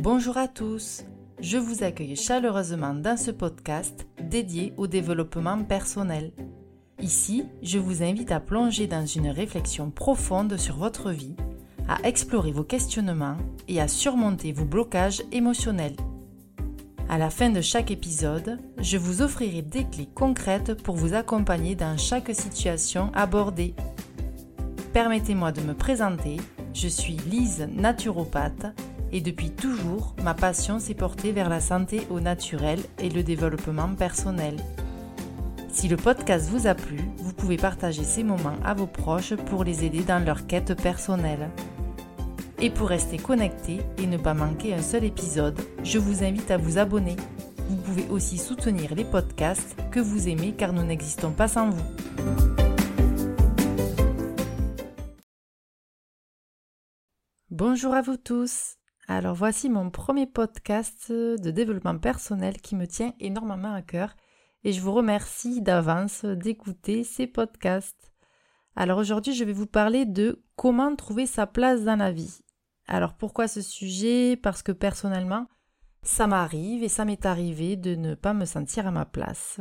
Bonjour à tous, je vous accueille chaleureusement dans ce podcast dédié au développement personnel. Ici, je vous invite à plonger dans une réflexion profonde sur votre vie, à explorer vos questionnements et à surmonter vos blocages émotionnels. À la fin de chaque épisode, je vous offrirai des clés concrètes pour vous accompagner dans chaque situation abordée. Permettez-moi de me présenter, je suis Lise naturopathe et depuis toujours, ma passion s'est portée vers la santé au naturel et le développement personnel. Si le podcast vous a plu, vous pouvez partager ces moments à vos proches pour les aider dans leur quête personnelle. Et pour rester connecté et ne pas manquer un seul épisode, je vous invite à vous abonner. Vous pouvez aussi soutenir les podcasts que vous aimez car nous n'existons pas sans vous. Bonjour à vous tous. Alors voici mon premier podcast de développement personnel qui me tient énormément à cœur et je vous remercie d'avance d'écouter ces podcasts. Alors aujourd'hui je vais vous parler de comment trouver sa place dans la vie. Alors pourquoi ce sujet? Parce que personnellement ça m'arrive et ça m'est arrivé de ne pas me sentir à ma place,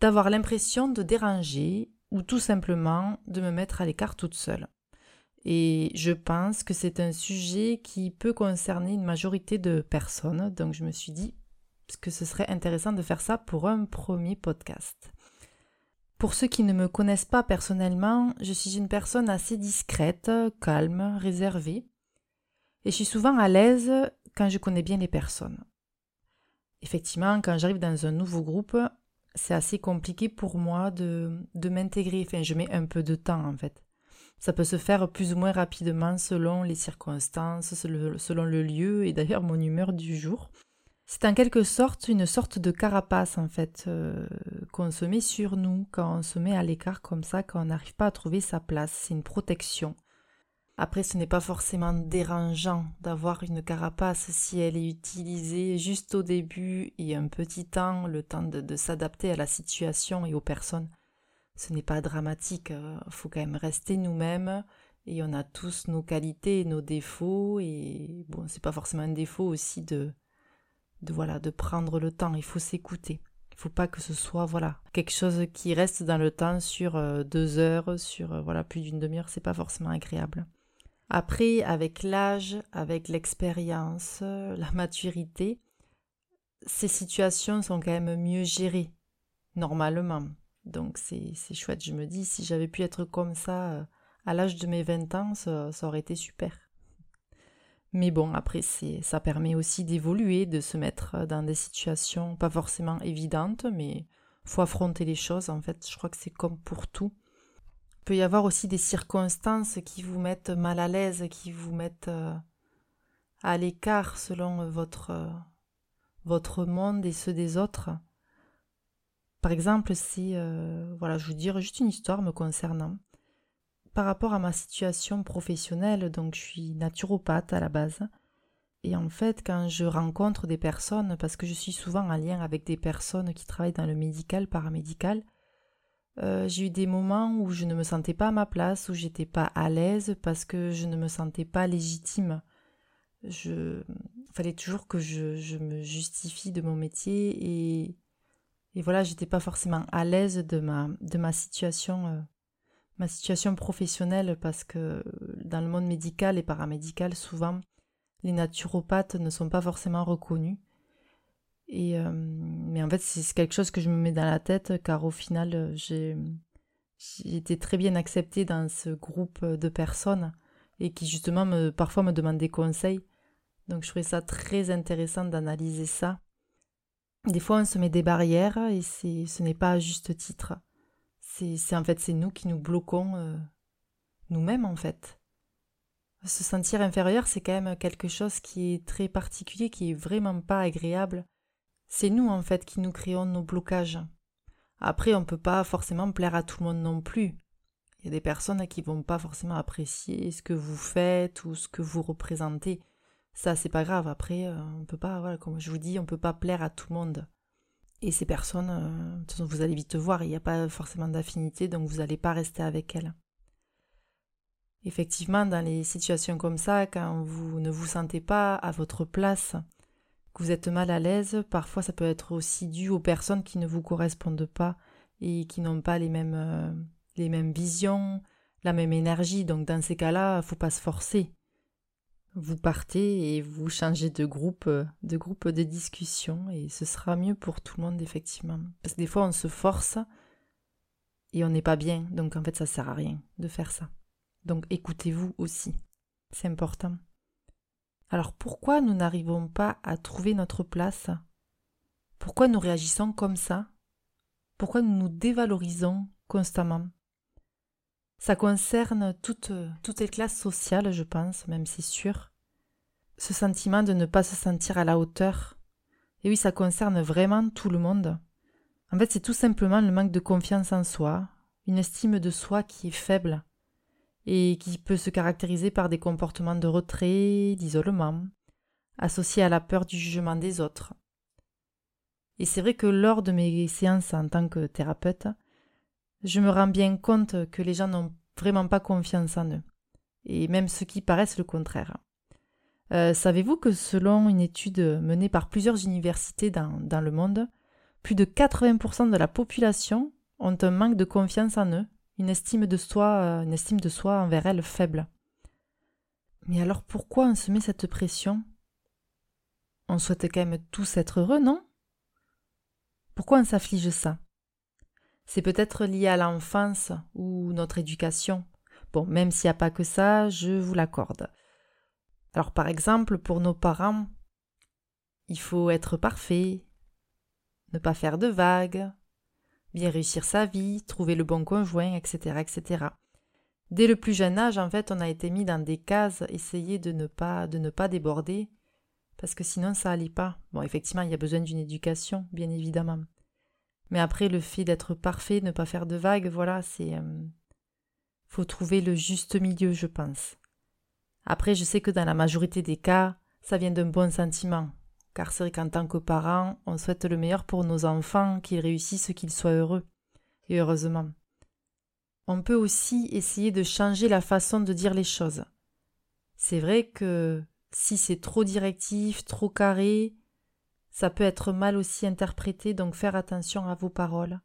d'avoir l'impression de déranger ou tout simplement de me mettre à l'écart toute seule. Et je pense que c'est un sujet qui peut concerner une majorité de personnes. Donc je me suis dit que ce serait intéressant de faire ça pour un premier podcast. Pour ceux qui ne me connaissent pas personnellement, je suis une personne assez discrète, calme, réservée. Et je suis souvent à l'aise quand je connais bien les personnes. Effectivement, quand j'arrive dans un nouveau groupe, c'est assez compliqué pour moi de, de m'intégrer. Enfin, je mets un peu de temps en fait. Ça peut se faire plus ou moins rapidement selon les circonstances, selon le lieu et d'ailleurs mon humeur du jour. C'est en quelque sorte une sorte de carapace en fait euh, qu'on se met sur nous quand on se met à l'écart comme ça, quand on n'arrive pas à trouver sa place. C'est une protection. Après, ce n'est pas forcément dérangeant d'avoir une carapace si elle est utilisée juste au début et un petit temps, le temps de s'adapter à la situation et aux personnes ce n'est pas dramatique. Il euh, faut quand même rester nous-mêmes et on a tous nos qualités et nos défauts et bon, c'est pas forcément un défaut aussi de, de voilà, de prendre le temps. Il faut s'écouter. Il faut pas que ce soit voilà quelque chose qui reste dans le temps sur euh, deux heures, sur euh, voilà plus d'une demi-heure. C'est pas forcément agréable. Après, avec l'âge, avec l'expérience, la maturité, ces situations sont quand même mieux gérées normalement. Donc c'est chouette. Je me dis, si j'avais pu être comme ça euh, à l'âge de mes 20 ans, ça, aurait été super. Mais bon, après, ça permet aussi d'évoluer, de se mettre dans des situations pas forcément évidentes, mais faut affronter les choses. En fait, je crois que c'est comme pour tout. Il peut y avoir aussi des circonstances qui vous mettent mal à l'aise, qui vous mettent euh, à l'écart selon euh, votre monde et ceux des autres. Par exemple, si, euh, voilà, je vous dire juste une histoire me concernant. Par rapport à ma situation professionnelle, donc je suis naturopathe à la base. Et en fait, quand je rencontre des personnes, parce que je suis souvent en lien avec des personnes qui travaillent dans le médical, paramédical, euh, j'ai eu des moments où je ne me sentais pas à ma place, où j'étais pas à l'aise parce que je ne me sentais pas légitime. Je, fallait toujours que je, je me justifie de mon métier et et voilà, j'étais pas forcément à l'aise de ma, de ma situation, euh, ma situation professionnelle parce que dans le monde médical et paramédical, souvent, les naturopathes ne sont pas forcément reconnus. Et, euh, mais en fait, c'est quelque chose que je me mets dans la tête car au final, j'ai, j'ai été très bien acceptée dans ce groupe de personnes et qui justement me, parfois me demandent des conseils. Donc je trouvais ça très intéressant d'analyser ça des fois, on se met des barrières et ce n'est pas à juste titre. C'est en fait c'est nous qui nous bloquons euh, nous-mêmes en fait. Se sentir inférieur, c'est quand même quelque chose qui est très particulier, qui est vraiment pas agréable. C'est nous en fait qui nous créons nos blocages. Après, on ne peut pas forcément plaire à tout le monde non plus. Il y a des personnes qui vont pas forcément apprécier ce que vous faites ou ce que vous représentez. Ça, c'est pas grave. Après, euh, on peut pas, voilà, comme je vous dis, on peut pas plaire à tout le monde. Et ces personnes, euh, de toute façon, vous allez vite voir, il n'y a pas forcément d'affinité, donc vous n'allez pas rester avec elles. Effectivement, dans les situations comme ça, quand vous ne vous sentez pas à votre place, que vous êtes mal à l'aise, parfois ça peut être aussi dû aux personnes qui ne vous correspondent pas et qui n'ont pas les mêmes, euh, visions, la même énergie. Donc dans ces cas-là, faut pas se forcer. Vous partez et vous changez de groupe, de groupe de discussion et ce sera mieux pour tout le monde effectivement. Parce que des fois on se force et on n'est pas bien, donc en fait ça sert à rien de faire ça. Donc écoutez-vous aussi, c'est important. Alors pourquoi nous n'arrivons pas à trouver notre place? Pourquoi nous réagissons comme ça? Pourquoi nous nous dévalorisons constamment? Ça concerne toutes, toutes les classes sociales, je pense, même c'est sûr. Ce sentiment de ne pas se sentir à la hauteur. Et oui, ça concerne vraiment tout le monde. En fait, c'est tout simplement le manque de confiance en soi, une estime de soi qui est faible et qui peut se caractériser par des comportements de retrait, d'isolement, associés à la peur du jugement des autres. Et c'est vrai que lors de mes séances en tant que thérapeute, je me rends bien compte que les gens n'ont vraiment pas confiance en eux, et même ceux qui paraissent le contraire. Euh, savez-vous que selon une étude menée par plusieurs universités dans, le monde, plus de 80% de la population ont un manque de confiance en eux, une estime de soi, euh, une estime de soi envers elles faible? Mais alors pourquoi on se met cette pression? On souhaite quand même tous être heureux, non? Pourquoi on s'afflige ça? C'est peut-être lié à l'enfance ou notre éducation. Bon, même s'il n'y a pas que ça, je vous l'accorde. Alors par exemple, pour nos parents, il faut être parfait, ne pas faire de vagues, bien réussir sa vie, trouver le bon conjoint, etc., etc. Dès le plus jeune âge, en fait, on a été mis dans des cases, essayer de ne pas, de ne pas déborder, parce que sinon ça n'allait pas. Bon, effectivement, il y a besoin d'une éducation, bien évidemment. Mais après, le fait d'être parfait, ne pas faire de vagues, voilà, c'est. Euh, faut trouver le juste milieu, je pense. Après, je sais que dans la majorité des cas, ça vient d'un bon sentiment. Car c'est vrai qu'en tant que parents, on souhaite le meilleur pour nos enfants, qu'ils réussissent, qu'ils soient heureux. Et heureusement. On peut aussi essayer de changer la façon de dire les choses. C'est vrai que si c'est trop directif, trop carré, ça peut être mal aussi interprété, donc faire attention à vos paroles.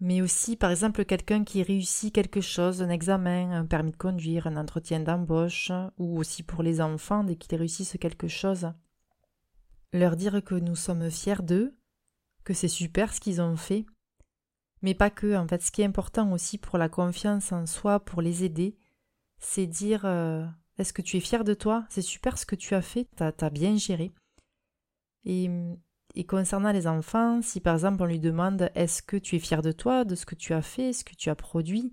Mais aussi, par exemple, quelqu'un qui réussit quelque chose, un examen, un permis de conduire, un entretien d'embauche, ou aussi pour les enfants, dès qu'ils réussissent quelque chose. Leur dire que nous sommes fiers d'eux, que c'est super ce qu'ils ont fait. Mais pas que, en fait, ce qui est important aussi pour la confiance en soi, pour les aider, c'est dire euh, Est-ce que tu es fier de toi? C'est super ce que tu as fait, t'as as bien géré. Et, concernant les enfants, si par exemple on lui demande est-ce que tu es fier de toi, de ce que tu as fait, ce que tu as produit,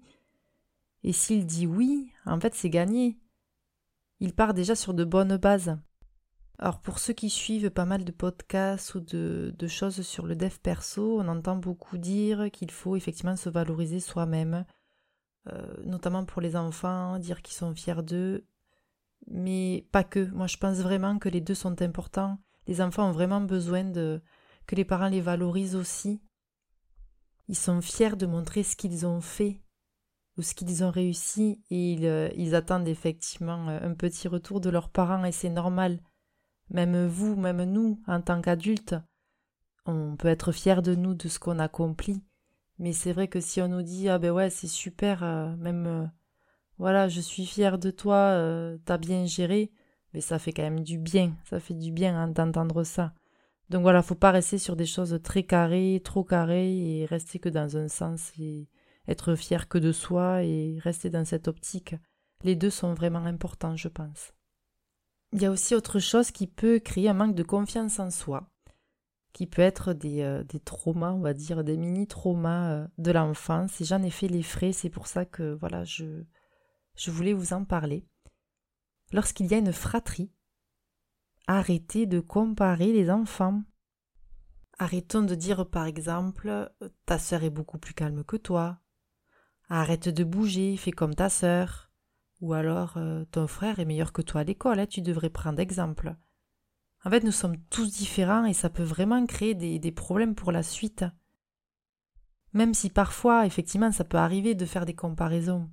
et s'il dit oui, en fait c'est gagné. Il part déjà sur de bonnes bases. Alors pour ceux qui suivent pas mal de podcasts ou de, choses sur le dev perso, on entend beaucoup dire qu'il faut effectivement se valoriser soi-même, euh, notamment pour les enfants, dire qu'ils sont fiers d'eux, mais pas que. Moi je pense vraiment que les deux sont importants les enfants ont vraiment besoin de que les parents les valorisent aussi. Ils sont fiers de montrer ce qu'ils ont fait ou ce qu'ils ont réussi et ils, euh, attendent effectivement euh, un petit retour de leurs parents et c'est normal. Même vous, même nous, en tant qu'adultes, on peut être fiers de nous, de ce qu'on accomplit. Mais c'est vrai que si on nous dit ah ben ouais c'est super, euh, même voilà je suis fier de toi, t'as bien géré, mais ça fait quand même du bien, ça fait du bien hein, d'entendre ça. Donc voilà, faut pas rester sur des choses très carrées, trop carrées et rester que dans un sens et être fier que de soi et rester dans cette optique. Les deux sont vraiment importants, je pense. Il y a aussi autre chose qui peut créer un manque de confiance en soi, qui peut être des, euh, des traumas, on va dire, des mini-traumas euh, de l'enfance. Et j'en ai fait les frais, c'est pour ça que voilà, je, je voulais vous en parler lorsqu'il y a une fratrie. Arrêtez de comparer les enfants. Arrêtons de dire par exemple ta sœur est beaucoup plus calme que toi. Arrête de bouger, fais comme ta sœur. Ou alors euh, ton frère est meilleur que toi à l'école, hein, tu devrais prendre exemple. En fait, nous sommes tous différents et ça peut vraiment créer des, des problèmes pour la suite. Même si parfois, effectivement, ça peut arriver de faire des comparaisons.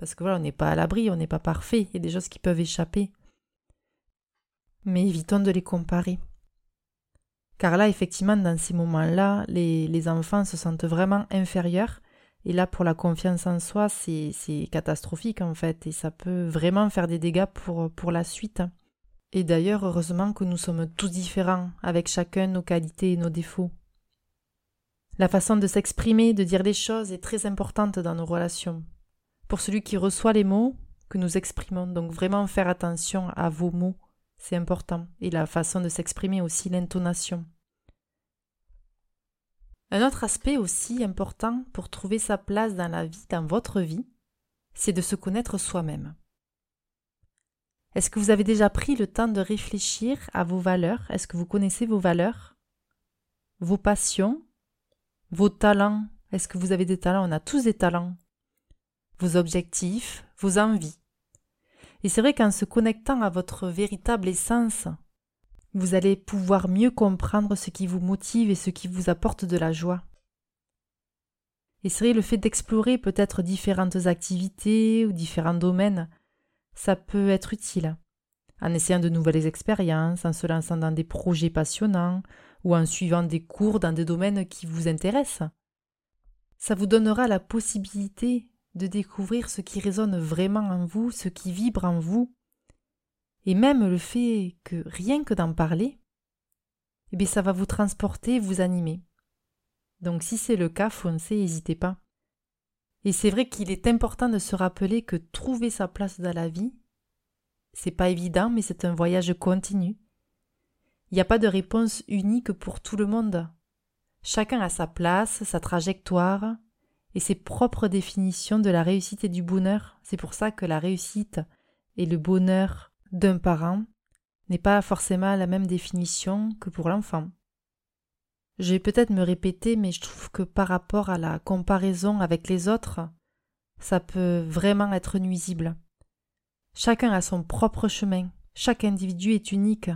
Parce que voilà, on n'est pas à l'abri, on n'est pas parfait, il y a des choses qui peuvent échapper. Mais évitons de les comparer. Car là, effectivement, dans ces moments-là, les, les enfants se sentent vraiment inférieurs. Et là, pour la confiance en soi, c'est catastrophique en fait. Et ça peut vraiment faire des dégâts pour, pour la suite. Et d'ailleurs, heureusement que nous sommes tous différents, avec chacun nos qualités et nos défauts. La façon de s'exprimer, de dire les choses est très importante dans nos relations. Pour celui qui reçoit les mots que nous exprimons, donc vraiment faire attention à vos mots, c'est important, et la façon de s'exprimer aussi, l'intonation. Un autre aspect aussi important pour trouver sa place dans la vie, dans votre vie, c'est de se connaître soi-même. Est-ce que vous avez déjà pris le temps de réfléchir à vos valeurs? Est-ce que vous connaissez vos valeurs? Vos passions? Vos talents? Est-ce que vous avez des talents? On a tous des talents. Vos objectifs, vos envies. Et c'est vrai qu'en se connectant à votre véritable essence, vous allez pouvoir mieux comprendre ce qui vous motive et ce qui vous apporte de la joie. Et c'est vrai, le fait d'explorer peut-être différentes activités ou différents domaines, ça peut être utile. En essayant de nouvelles expériences, en se lançant dans des projets passionnants, ou en suivant des cours dans des domaines qui vous intéressent. Ça vous donnera la possibilité de découvrir ce qui résonne vraiment en vous, ce qui vibre en vous, et même le fait que rien que d'en parler, eh bien ça va vous transporter, vous animer. Donc si c'est le cas, foncez, n'hésitez pas. Et c'est vrai qu'il est important de se rappeler que trouver sa place dans la vie, c'est pas évident, mais c'est un voyage continu. Il n'y a pas de réponse unique pour tout le monde. Chacun a sa place, sa trajectoire et ses propres définitions de la réussite et du bonheur. C'est pour ça que la réussite et le bonheur d'un parent n'est pas forcément la même définition que pour l'enfant. Je vais peut-être me répéter, mais je trouve que par rapport à la comparaison avec les autres, ça peut vraiment être nuisible. Chacun a son propre chemin, chaque individu est unique,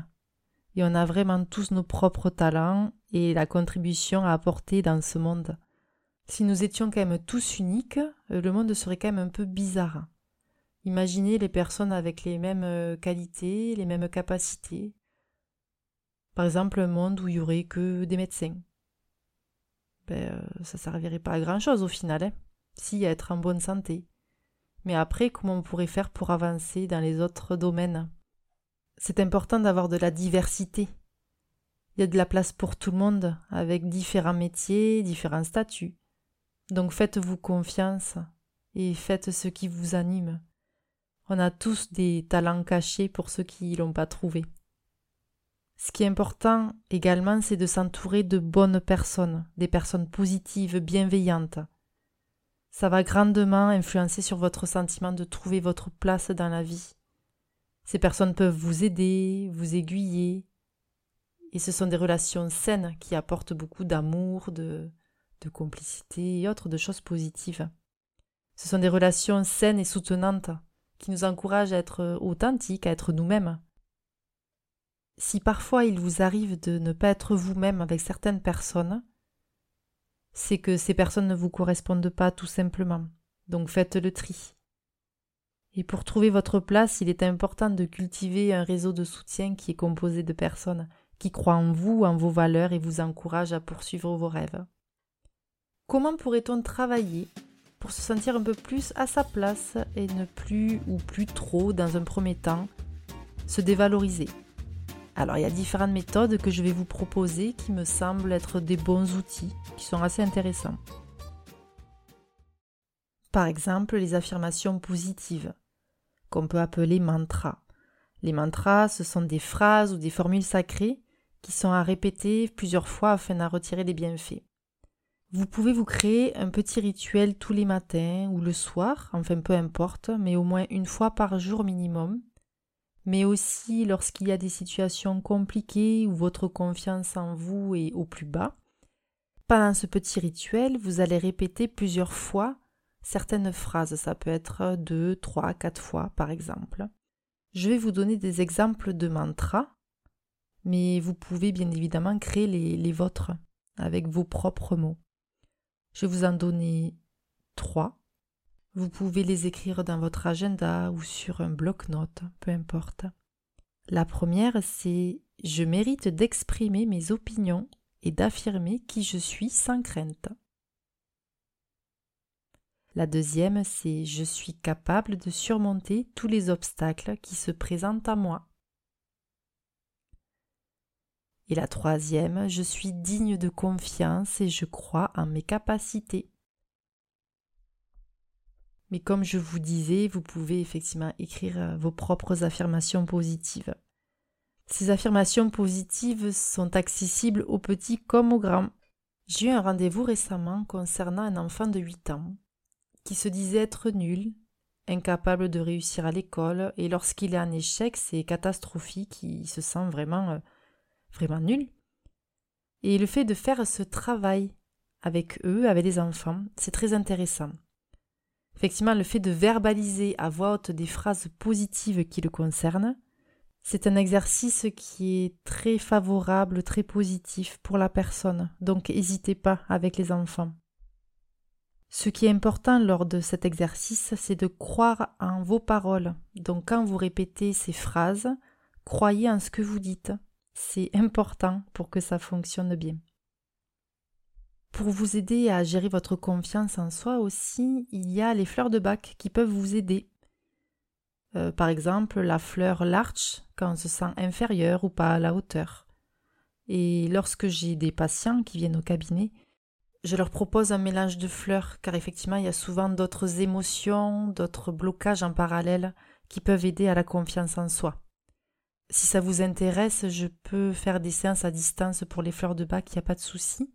et on a vraiment tous nos propres talents et la contribution à apporter dans ce monde. Si nous étions quand même tous uniques, euh, le monde serait quand même un peu bizarre. Imaginez les personnes avec les mêmes euh, qualités, les mêmes capacités. Par exemple, un monde où il y aurait que des médecins. Ben, euh, ça servirait pas à grand chose au final, hein, si à être en bonne santé. Mais après, comment on pourrait faire pour avancer dans les autres domaines? C'est important d'avoir de la diversité. Il y a de la place pour tout le monde, avec différents métiers, différents statuts. Donc faites-vous confiance et faites ce qui vous anime. On a tous des talents cachés pour ceux qui ne l'ont pas trouvé. Ce qui est important également, c'est de s'entourer de bonnes personnes, des personnes positives, bienveillantes. Ça va grandement influencer sur votre sentiment de trouver votre place dans la vie. Ces personnes peuvent vous aider, vous aiguiller, et ce sont des relations saines qui apportent beaucoup d'amour, de, de complicité et autres de choses positives. Ce sont des relations saines et soutenantes qui nous encouragent à être authentiques, à être nous-mêmes. Si parfois il vous arrive de ne pas être vous-même avec certaines personnes, c'est que ces personnes ne vous correspondent pas tout simplement. Donc faites le tri. Et pour trouver votre place, il est important de cultiver un réseau de soutien qui est composé de personnes qui croient en vous, en vos valeurs et vous encouragent à poursuivre vos rêves. Comment pourrait-on travailler pour se sentir un peu plus à sa place et ne plus ou plus trop, dans un premier temps, se dévaloriser? Alors il y a différentes méthodes que je vais vous proposer qui me semblent être des bons outils, qui sont assez intéressants. Par exemple, les affirmations positives qu'on peut appeler mantras. Les mantras, ce sont des phrases ou des formules sacrées qui sont à répéter plusieurs fois afin d'en retirer des bienfaits. Vous pouvez vous créer un petit rituel tous les matins ou le soir, enfin peu importe, mais au moins une fois par jour minimum. Mais aussi lorsqu'il y a des situations compliquées où votre confiance en vous est au plus bas. Pendant ce petit rituel, vous allez répéter plusieurs fois certaines phrases. Ça peut être deux, trois, quatre fois par exemple. Je vais vous donner des exemples de mantras, mais vous pouvez bien évidemment créer les, vôtres avec vos propres mots. Je vous en donner trois. Vous pouvez les écrire dans votre agenda ou sur un bloc-notes, peu importe. La première, c'est Je mérite d'exprimer mes opinions et d'affirmer qui je suis sans crainte. La deuxième, c'est Je suis capable de surmonter tous les obstacles qui se présentent à moi. Et la troisième, je suis digne de confiance et je crois en mes capacités. Mais comme je vous disais, vous pouvez effectivement écrire euh, vos propres affirmations positives. Ces affirmations positives sont accessibles aux petits comme aux grands. J'ai eu un rendez-vous récemment concernant un enfant de 8 ans qui se disait être nul, incapable de réussir à l'école, et lorsqu'il est en échec, c'est catastrophique, il se sent vraiment euh, vraiment nul. Et le fait de faire ce travail avec eux, avec les enfants, c'est très intéressant. Effectivement, le fait de verbaliser à voix haute des phrases positives qui le concernent, c'est un exercice qui est très favorable, très positif pour la personne. Donc n'hésitez pas avec les enfants. Ce qui est important lors de cet exercice, c'est de croire en vos paroles. Donc quand vous répétez ces phrases, croyez en ce que vous dites. C'est important pour que ça fonctionne bien. Pour vous aider à gérer votre confiance en soi aussi, il y a les fleurs de bac qui peuvent vous aider. Euh, par exemple, la fleur larch quand on se sent inférieur ou pas à la hauteur. Et lorsque j'ai des patients qui viennent au cabinet, je leur propose un mélange de fleurs car effectivement il y a souvent d'autres émotions, d'autres blocages en parallèle qui peuvent aider à la confiance en soi. Si ça vous intéresse, je peux faire des séances à distance pour les fleurs de bac, il n'y a pas de souci.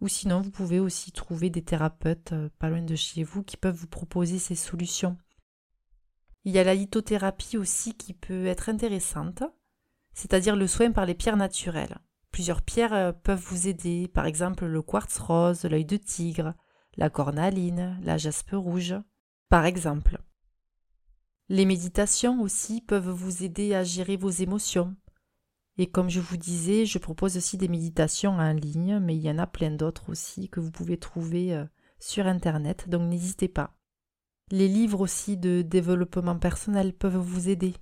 Ou sinon, vous pouvez aussi trouver des thérapeutes euh, pas loin de chez vous qui peuvent vous proposer ces solutions. Il y a la lithothérapie aussi qui peut être intéressante, c'est-à-dire le soin par les pierres naturelles. Plusieurs pierres euh, peuvent vous aider, par exemple le quartz rose, l'œil de tigre, la cornaline, la jaspe rouge, par exemple. Les méditations aussi peuvent vous aider à gérer vos émotions. Et comme je vous disais, je propose aussi des méditations en ligne, mais il y en a plein d'autres aussi que vous pouvez trouver euh, sur Internet, donc n'hésitez pas. Les livres aussi de développement personnel peuvent vous aider.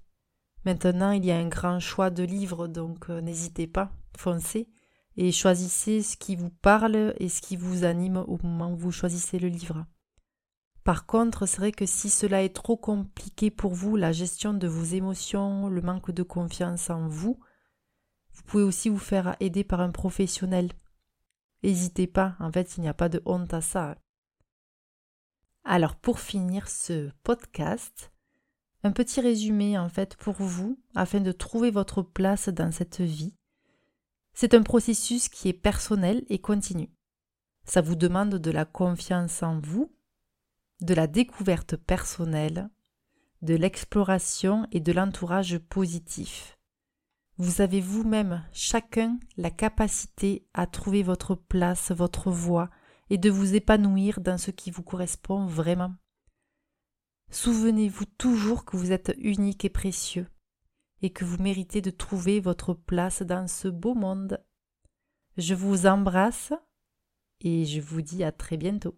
Maintenant, il y a un grand choix de livres, donc euh, n'hésitez pas, foncez et choisissez ce qui vous parle et ce qui vous anime au moment où vous choisissez le livre. Par contre, c'est vrai que si cela est trop compliqué pour vous, la gestion de vos émotions, le manque de confiance en vous, vous pouvez aussi vous faire aider par un professionnel. N'hésitez pas, en fait, il n'y a pas de honte à ça. Alors, pour finir ce podcast, un petit résumé en fait pour vous afin de trouver votre place dans cette vie. C'est un processus qui est personnel et continu. Ça vous demande de la confiance en vous, de la découverte personnelle, de l'exploration et de l'entourage positif. Vous avez vous-même chacun la capacité à trouver votre place, votre voie et de vous épanouir dans ce qui vous correspond vraiment. Souvenez-vous toujours que vous êtes unique et précieux et que vous méritez de trouver votre place dans ce beau monde. Je vous embrasse et je vous dis à très bientôt.